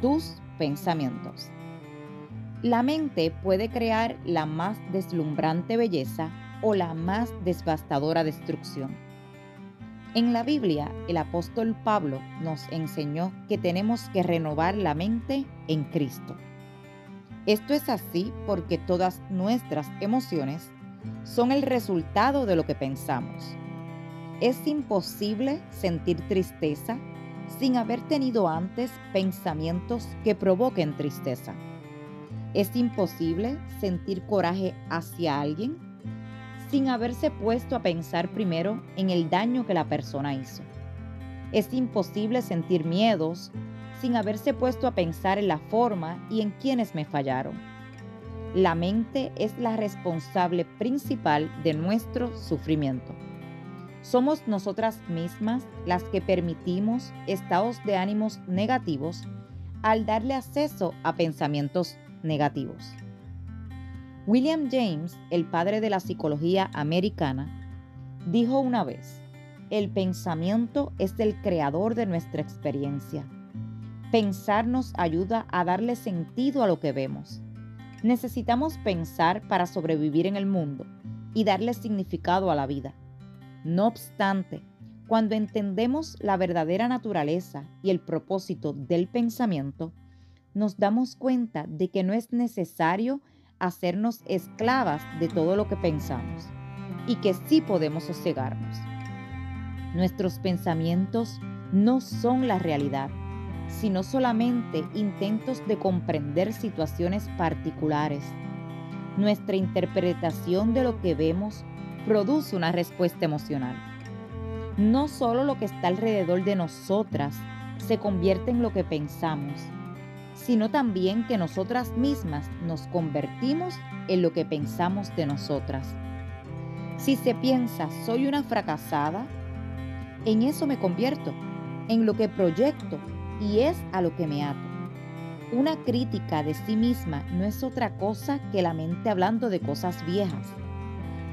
tus pensamientos. La mente puede crear la más deslumbrante belleza o la más devastadora destrucción. En la Biblia, el apóstol Pablo nos enseñó que tenemos que renovar la mente en Cristo. Esto es así porque todas nuestras emociones son el resultado de lo que pensamos. Es imposible sentir tristeza sin haber tenido antes pensamientos que provoquen tristeza. Es imposible sentir coraje hacia alguien sin haberse puesto a pensar primero en el daño que la persona hizo. Es imposible sentir miedos sin haberse puesto a pensar en la forma y en quienes me fallaron. La mente es la responsable principal de nuestro sufrimiento. Somos nosotras mismas las que permitimos estados de ánimos negativos al darle acceso a pensamientos negativos. William James, el padre de la psicología americana, dijo una vez, el pensamiento es el creador de nuestra experiencia. Pensar nos ayuda a darle sentido a lo que vemos. Necesitamos pensar para sobrevivir en el mundo y darle significado a la vida. No obstante, cuando entendemos la verdadera naturaleza y el propósito del pensamiento, nos damos cuenta de que no es necesario hacernos esclavas de todo lo que pensamos y que sí podemos sosegarnos. Nuestros pensamientos no son la realidad, sino solamente intentos de comprender situaciones particulares. Nuestra interpretación de lo que vemos produce una respuesta emocional. No solo lo que está alrededor de nosotras se convierte en lo que pensamos, sino también que nosotras mismas nos convertimos en lo que pensamos de nosotras. Si se piensa, soy una fracasada, en eso me convierto, en lo que proyecto y es a lo que me ato. Una crítica de sí misma no es otra cosa que la mente hablando de cosas viejas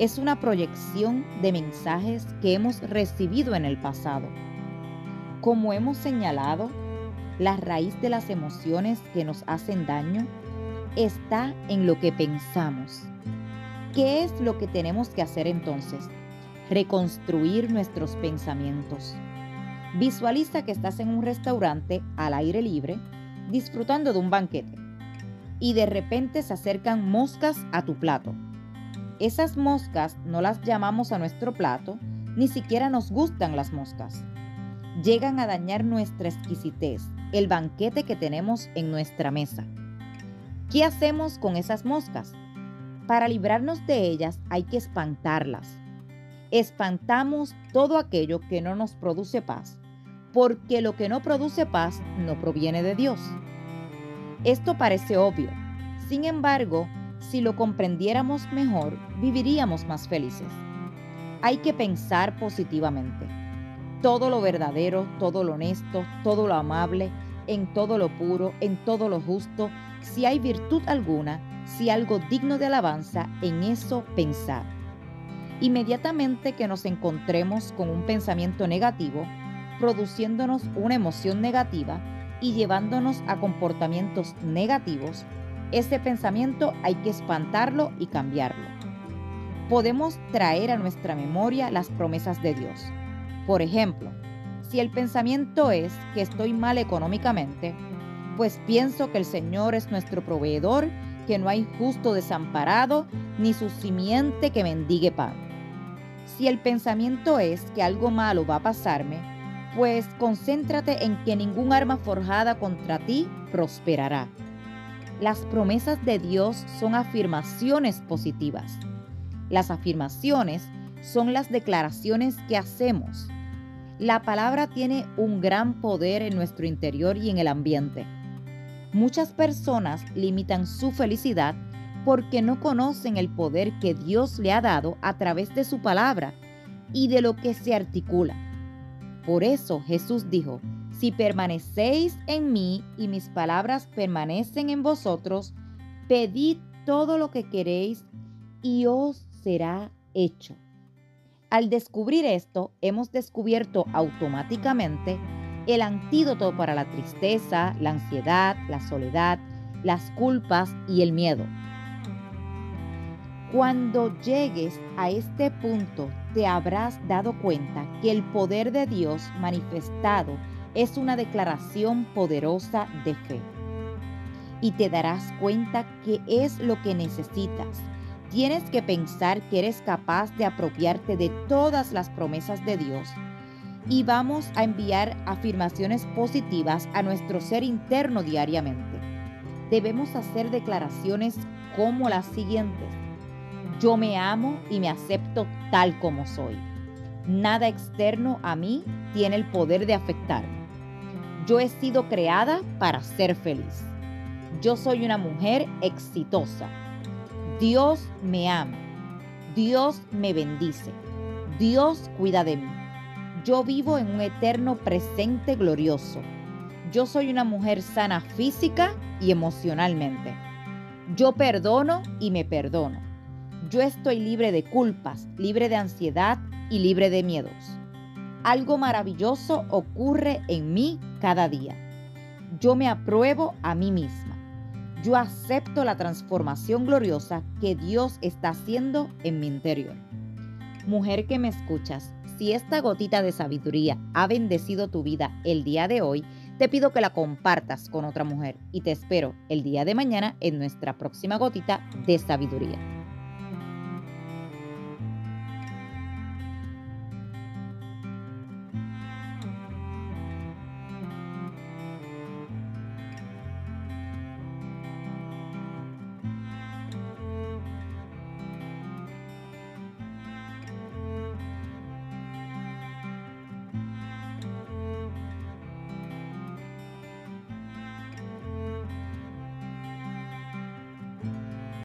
es una proyección de mensajes que hemos recibido en el pasado. Como hemos señalado, la raíz de las emociones que nos hacen daño está en lo que pensamos. ¿Qué es lo que tenemos que hacer entonces? Reconstruir nuestros pensamientos. Visualiza que estás en un restaurante al aire libre disfrutando de un banquete y de repente se acercan moscas a tu plato esas moscas no las llamamos a nuestro plato, ni siquiera nos gustan las moscas. Llegan a dañar nuestra exquisitez, el banquete que tenemos en nuestra mesa. ¿Qué hacemos con esas moscas? Para librarnos de ellas hay que espantarlas. Espantamos todo aquello que no nos produce paz, porque lo que no produce paz no proviene de Dios. Esto parece obvio, sin embargo, si lo comprendiéramos mejor, viviríamos más felices. Hay que pensar positivamente. Todo lo verdadero, todo lo honesto, todo lo amable, en todo lo puro, en todo lo justo, si hay virtud alguna, si algo digno de alabanza, en eso pensar. Inmediatamente que nos encontremos con un pensamiento negativo, produciéndonos una emoción negativa y llevándonos a comportamientos negativos, ese pensamiento hay que espantarlo y cambiarlo. Podemos traer a nuestra memoria las promesas de Dios. Por ejemplo, si el pensamiento es que estoy mal económicamente, pues pienso que el Señor es nuestro proveedor, que no hay justo desamparado, ni su simiente que mendigue pan. Si el pensamiento es que algo malo va a pasarme, pues concéntrate en que ningún arma forjada contra ti prosperará. Las promesas de Dios son afirmaciones positivas. Las afirmaciones son las declaraciones que hacemos. La palabra tiene un gran poder en nuestro interior y en el ambiente. Muchas personas limitan su felicidad porque no conocen el poder que Dios le ha dado a través de su palabra y de lo que se articula. Por eso Jesús dijo, si permanecéis en mí y mis palabras permanecen en vosotros, pedid todo lo que queréis y os será hecho. Al descubrir esto, hemos descubierto automáticamente el antídoto para la tristeza, la ansiedad, la soledad, las culpas y el miedo. Cuando llegues a este punto, te habrás dado cuenta que el poder de Dios manifestado es una declaración poderosa de fe. Y te darás cuenta que es lo que necesitas. Tienes que pensar que eres capaz de apropiarte de todas las promesas de Dios. Y vamos a enviar afirmaciones positivas a nuestro ser interno diariamente. Debemos hacer declaraciones como las siguientes yo me amo y me acepto tal como soy. Nada externo a mí tiene el poder de afectarme. Yo he sido creada para ser feliz. Yo soy una mujer exitosa. Dios me ama. Dios me bendice. Dios cuida de mí. Yo vivo en un eterno presente glorioso. Yo soy una mujer sana física y emocionalmente. Yo perdono y me perdono. Yo estoy libre de culpas, libre de ansiedad y libre de miedos. Algo maravilloso ocurre en mí cada día. Yo me apruebo a mí misma. Yo acepto la transformación gloriosa que Dios está haciendo en mi interior. Mujer que me escuchas, si esta gotita de sabiduría ha bendecido tu vida el día de hoy, te pido que la compartas con otra mujer y te espero el día de mañana en nuestra próxima gotita de sabiduría.